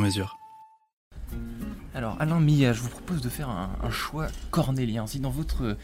mesure. Alors Alain Mia, je vous propose de faire un, un choix cornélien. Si dans votre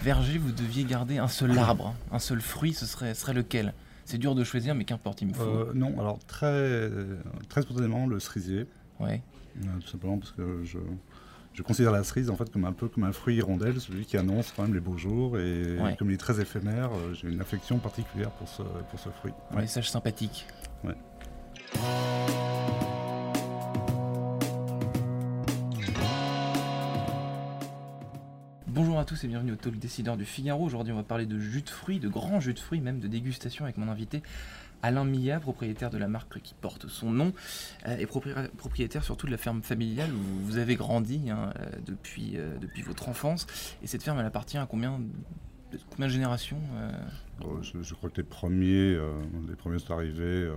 verger vous deviez garder un seul arbre, un seul fruit, ce serait, serait lequel? C'est dur de choisir, mais qu'importe, il me faut. Euh, non, alors très, très spontanément le cerisier, Ouais. euh, tout simplement parce que je, je considère la cerise en fait comme un peu comme un fruit hirondelle, celui qui annonce quand même les beaux jours et Ouais. comme il est très éphémère, euh, j'ai une affection particulière pour ce, pour ce fruit. Un message sympathique. Ouais. Bonjour à tous et bienvenue au Talk Décideur du Figaro. Aujourd'hui, on va parler de jus de fruits, de grands jus de fruits, même de dégustation avec mon invité Alain Mia, propriétaire de la marque qui porte son nom euh, et propri- propriétaire surtout de la ferme familiale où vous avez grandi hein, euh, depuis, euh, depuis votre enfance. Et cette ferme, elle appartient à combien de combien générations Euh, je, crois que les premiers, les premiers sont arrivés,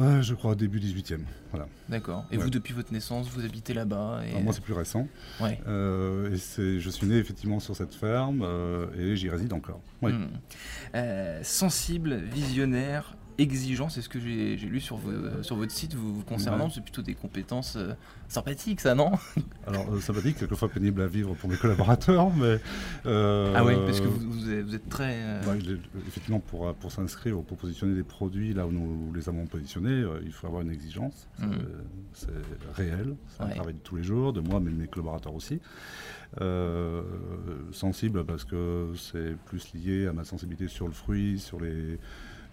euh, je crois début 18e. Voilà. D'accord. Et Ouais. vous, depuis votre naissance, vous habitez là-bas et... Moi c'est plus récent. Ouais. Euh, et je suis né effectivement sur cette ferme euh, et j'y réside encore. Oui. Hmm. Euh, sensible, visionnaire, exigeant, c'est ce que j'ai lu sur, vos- euh, sur votre site vous, vous concernant. Ouais. C'est plutôt des compétences euh, sympathiques, ça, non? Alors, euh, sympathique, quelquefois pénible à vivre pour mes collaborateurs, mais. euh, Ah oui, parce que vous, vous êtes, très. bah, effectivement, pour, pour s'inscrire ou pour positionner des produits là où nous les avons positionnés, il faut avoir une exigence. C'est- Mhm. C'est réel, c'est un Ouais. travail de tous les jours, de moi, mais de mes collaborateurs aussi. Sensible parce que c'est plus lié à ma sensibilité sur le fruit, sur les,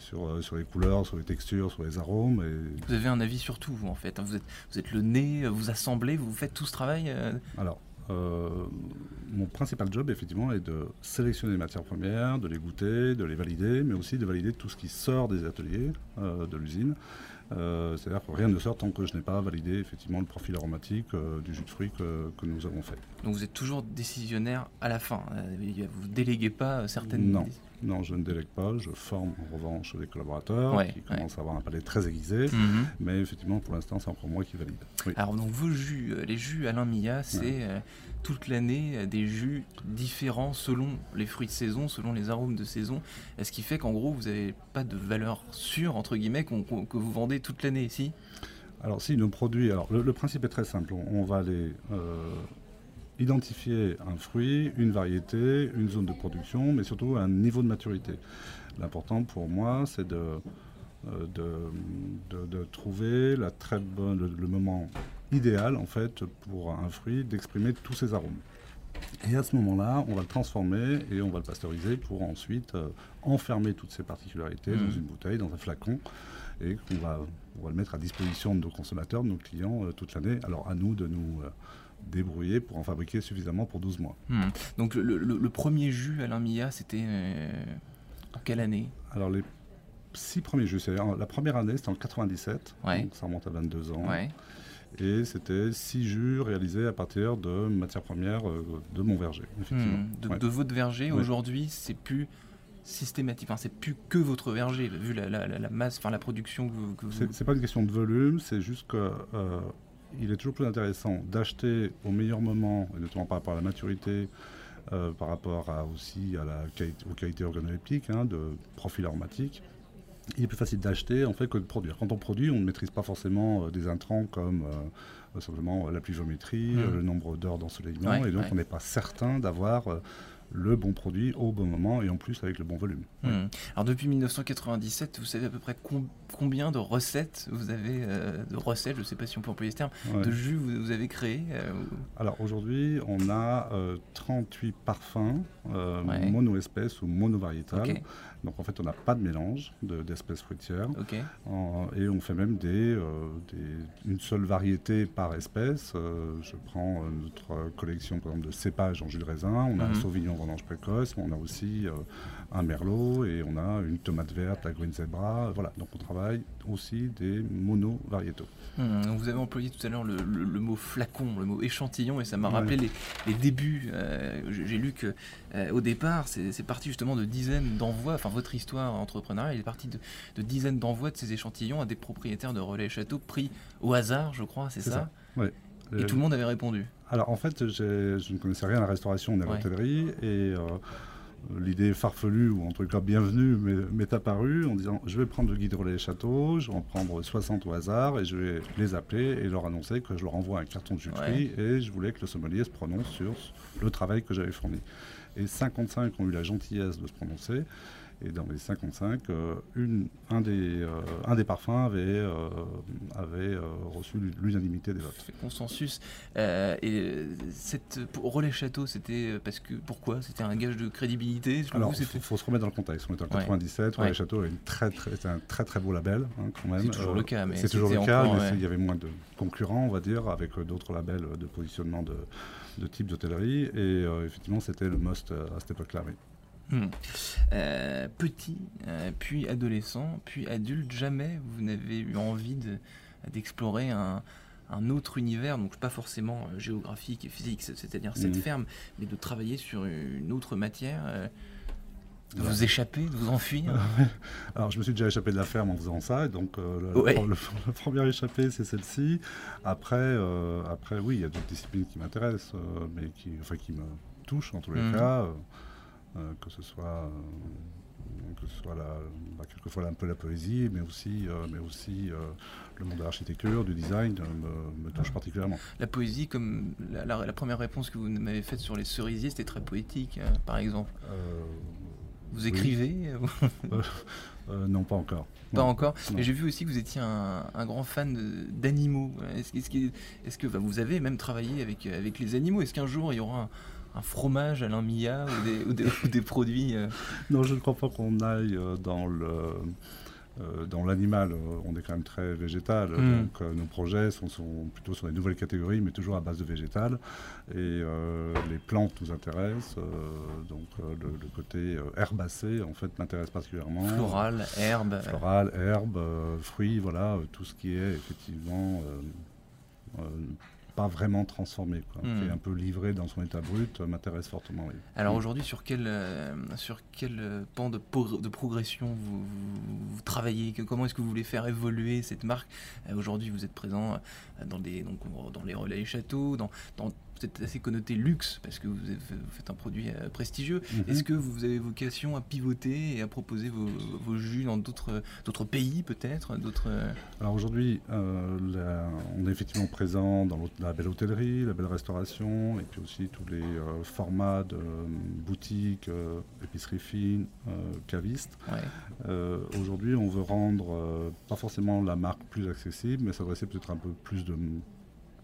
sur, euh, sur les couleurs, sur les textures, sur les arômes. Et Vous avez un avis sur tout, vous, en fait. Vous êtes, vous êtes le nez, vous assemblez, vous faites tout ce travail. euh, Alors, euh, mon principal job, effectivement, est de sélectionner les matières premières, de les goûter, de les valider, mais aussi de valider tout ce qui sort des ateliers euh, de l'usine. Euh, C'est-à-dire que rien ne sort tant que je n'ai pas validé effectivement le profil aromatique du jus de fruits que, que nous avons fait. Donc vous êtes toujours décisionnaire à la fin. Vous ne déléguez pas certaines. Non. Non, je ne délègue pas, je forme en revanche les collaborateurs Ouais, qui ouais. commencent à avoir un palais très aiguisé, Mhm. mais effectivement pour l'instant c'est encore moi qui valide. Oui. Alors donc vos jus, euh, les jus Alain Mia, c'est euh, toute l'année euh, des jus différents selon les fruits de saison, selon les arômes de saison. Ce qui fait qu'en gros vous n'avez pas de valeur sûre entre guillemets que vous vendez toute l'année ici. Alors si nos produits, alors le, le principe est très simple, on, on va aller euh, identifier un fruit, une variété, une zone de production, mais surtout un niveau de maturité. L'important pour moi, c'est de, euh, de, de- de trouver la très bonne, le, le moment idéal en fait pour un fruit d'exprimer tous ses arômes. Et à ce moment-là, on va le transformer et on va le pasteuriser pour ensuite euh, enfermer toutes ces particularités dans Mhm. une bouteille, dans un flacon, et qu'on va, on va le mettre à disposition de nos consommateurs, de nos clients euh, toute l'année. Alors à nous de nous euh, débrouiller pour en fabriquer suffisamment pour 12 mois. Hmm. Donc le, le- le premier jus Alain Mia, c'était euh, en quelle année? Alors les six premiers jus, c'est la première année, c'était en 97, Ouais. donc ça remonte à 22 ans, Ouais. et c'était six jus réalisés à partir de matières premières euh, de mon verger, effectivement. Hmm. De, Ouais. de votre verger, aujourd'hui, c'est plus systématique. Enfin, c'est plus que votre verger, vu la, la- la- la masse, enfin la production que vous. vous- c'est pas une question de volume, c'est juste que euh, il est toujours plus intéressant d'acheter au meilleur moment, et notamment par rapport à la maturité, euh, par rapport à, aussi à la qualité, aux qualités organoleptiques, hein, de profil aromatique. Il est plus facile d'acheter en fait que de produire. Quand on produit, on ne maîtrise pas forcément euh, des intrants comme euh, simplement la pluviométrie, euh, le nombre d'heures d'ensoleillement, Ouais, et donc ouais. on n'est pas certain d'avoir le bon produit au bon moment et en plus avec le bon volume. Hmm. Alors depuis 1997, vous savez à peu près com- combien de recettes vous avez, euh, de recettes, je ne sais pas si on peut employer ce terme, Ouais. de jus vous, vous avez créé euh, Alors aujourd'hui, on a euh, 38 parfums euh, Ouais. mono-espèces ou mono-variétales. Donc en fait, on n'a pas de mélange de- d'espèces fruitières. En- et on fait même des, des- une seule variété par espèce. Je prends notre collection par exemple, de cépages en jus de raisin. On a un Mhm. Sauvignon vendange précoce, mais on a aussi un merlot et on a une tomate verte, la green zebra. Voilà, donc on travaille aussi des mono-variétaux. Hum, vous avez employé tout à l'heure le, mot flacon, le mot échantillon, et ça m'a rappelé les, débuts. Euh, j'ai lu que euh, au départ, c'est parti justement de dizaines d'envois. Enfin, votre histoire entrepreneuriale est partie de, dizaines d'envois de ces échantillons à des propriétaires de relais châteaux pris au hasard, je crois, c'est ça. Et tout le monde avait répondu. Alors en fait, je ne connaissais rien à la restauration ni à l'hôtellerie et euh, l'idée farfelue, ou en tout cas bienvenue, m'est apparue en disant je vais prendre le guide relais château, je vais en prendre 60 au hasard et je vais les appeler et leur annoncer que je leur envoie un carton de de et je voulais que le sommelier se prononce sur le travail que j'avais fourni. Et 55 ont eu la gentillesse de se prononcer. Et dans les 55, euh, une, un, des, euh, un des parfums avait, euh, avait reçu l'unanimité des votes. Fait consensus. et cette, Relais Château, c'était parce que pourquoi? C'était un gage de crédibilité? Alors, il faut, se remettre dans le contexte. On est en 97. Relais Château est une très, très, un très très beau label, hein, quand même. C'est toujours le cas. C'est toujours le cas, mais il y avait moins de concurrents, on va dire, avec d'autres labels de positionnement de, de type d'hôtellerie. Et effectivement, c'était le must à cette époque-là. Oui. Hmm. Euh, petit, euh, puis adolescent, puis adulte, jamais vous n'avez eu envie d'explorer un, autre univers, donc pas forcément euh, géographique et physique, c'est-à-dire cette hmm. ferme, mais de travailler sur une autre matière. de vous échapper, de vous enfuir Alors, je me suis déjà échappé de la ferme en faisant ça. Donc, la première échappée, c'est celle-ci. Après, après, oui, il y a d'autres disciplines qui m'intéressent, mais qui, enfin, qui me touchent en tous les hmm. cas. Euh, que ce soit euh, que ce soit la, bah, quelquefois un peu la poésie, mais aussi, euh, mais aussi le monde de l'architecture, du design me, touche particulièrement. La poésie, comme la, première réponse que vous m'avez faite sur les cerisiers, c'était très poétique, par exemple. vous écrivez? Non, pas encore. Pas encore. Mais j'ai vu aussi que vous étiez un, grand fan d'animaux. Est-ce est que, vous avez même travaillé avec, avec les animaux Est-ce qu'un jour il y aura un, un fromage à l'Amia ou des, ou des, produits euh. Non, je ne crois pas qu'on aille euh, dans le. Euh, dans l'animal, on est quand même très végétal, hmm. donc nos projets sont, sont, plutôt sur des nouvelles catégories, mais toujours à base de végétal. Et les plantes nous intéressent, donc le, côté herbacé en fait m'intéresse particulièrement. Floral, herbe. Floral, herbe, fruits, voilà, tout ce qui est effectivement pas vraiment transformé, quoi, qui est hmm. un peu livré dans son état brut, euh, m'intéresse fortement. Alors aujourd'hui, sur quel, euh, sur quel euh, pan de, de progression vous, vous, travaillez? Comment est-ce que vous voulez faire évoluer cette marque? Aujourd'hui, vous êtes présent dans, des, donc, dans les relais et châteaux, dans, dans peut-être assez connoté luxe, parce que vous, faites un produit euh, prestigieux. Mhm. Est-ce que vous avez vocation à pivoter et à proposer vos, jus dans d'autres pays peut-être d'autres euh, Alors aujourd'hui, euh, on est effectivement présent dans la belle hôtellerie, la belle restauration, et puis aussi tous les formats de boutiques, épicerie fine, cavistes. aujourd'hui, on veut rendre pas forcément la marque plus accessible, mais s'adresser peut-être un peu plus de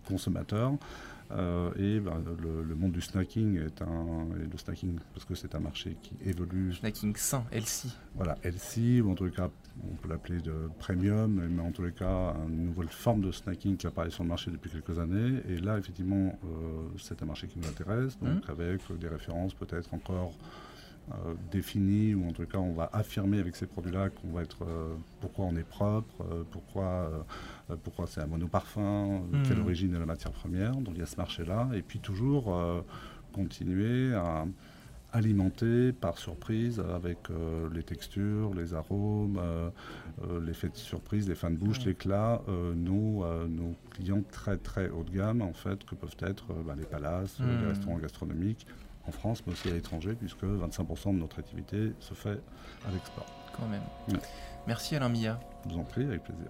consommateurs. Euh, et ben, le, monde du snacking est un. Et le snacking, parce que c'est un marché qui évolue. Snacking sain, LC. Voilà, LC, ou en tous les cas, on peut l'appeler de premium, mais en tous les cas, une nouvelle forme de snacking qui apparaît sur le marché depuis quelques années. Et là, effectivement, euh, c'est un marché qui nous intéresse, donc mmh. avec des références peut-être encore euh, défini, ou en tout cas on va affirmer avec ces produits-là qu'on va être euh, pourquoi on est propre, euh, pourquoi, pourquoi c'est un monoparfum, mmh. quelle origine est la matière première. Donc il y a ce marché-là. Et puis toujours continuer à alimenter par surprise avec les textures, les arômes, l'effet de surprise, les fins de bouche, mmh. l'éclat, nos, nos, clients très très haut de gamme en fait que peuvent être bah, les palaces, les mmh. restaurants gastronomiques, en France, mais aussi à l'étranger, puisque 25% de notre activité se fait à l'export. Quand même. Merci Alain Mia. Je vous en prie, avec plaisir.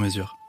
mesure.